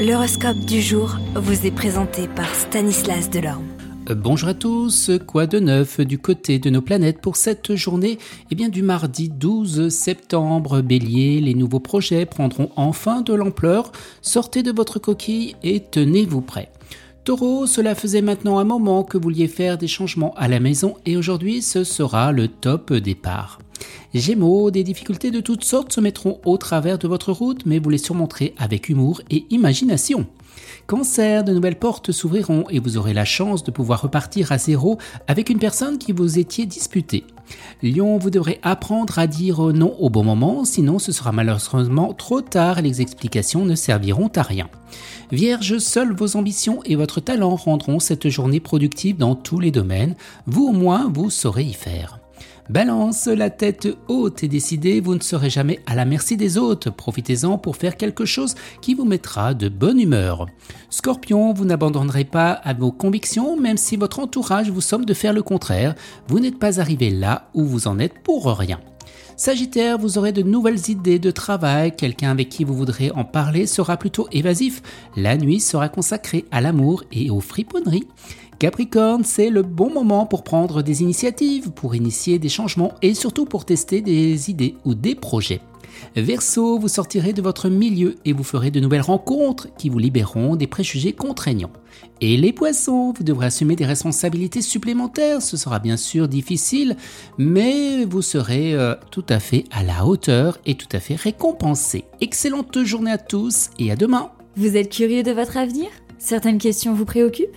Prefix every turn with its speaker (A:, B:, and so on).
A: L'horoscope du jour vous est présenté par Stanislas Delorme.
B: Euh, bonjour à tous, quoi de neuf du côté de nos planètes pour cette journée? Eh bien du mardi 12 septembre, Bélier, les nouveaux projets prendront enfin de l'ampleur, sortez de votre coquille et tenez-vous prêts. Taureau, cela faisait maintenant un moment que vous vouliez faire des changements à la maison et aujourd'hui ce sera le top départ. Gémeaux, des difficultés de toutes sortes se mettront au travers de votre route, mais vous les surmonterez avec humour et imagination. Cancer, de nouvelles portes s'ouvriront et vous aurez la chance de pouvoir repartir à zéro avec une personne qui vous étiez disputée. Lion, vous devrez apprendre à dire non au bon moment, sinon ce sera malheureusement trop tard et les explications ne serviront à rien. Vierge, seules vos ambitions et votre talent rendront cette journée productive dans tous les domaines. Vous au moins, vous saurez y faire. Balance, la tête haute et décidée, vous ne serez jamais à la merci des autres. Profitez-en pour faire quelque chose qui vous mettra de bonne humeur. Scorpion, vous n'abandonnerez pas à vos convictions, même si votre entourage vous somme de faire le contraire. Vous n'êtes pas arrivé là où vous en êtes pour rien. Sagittaire, vous aurez de nouvelles idées de travail, quelqu'un avec qui vous voudrez en parler sera plutôt évasif. La nuit sera consacrée à l'amour et aux friponneries. Capricorne, c'est le bon moment pour prendre des initiatives, pour initier des changements et surtout pour tester des idées ou des projets. Verseau, vous sortirez de votre milieu et vous ferez de nouvelles rencontres qui vous libéreront des préjugés contraignants. Et les poissons, vous devrez assumer des responsabilités supplémentaires, ce sera bien sûr difficile, mais vous serez euh, tout à fait à la hauteur et tout à fait récompensé. Excellente journée à tous et à demain.
C: Vous êtes curieux de votre avenir? Certaines questions vous préoccupent?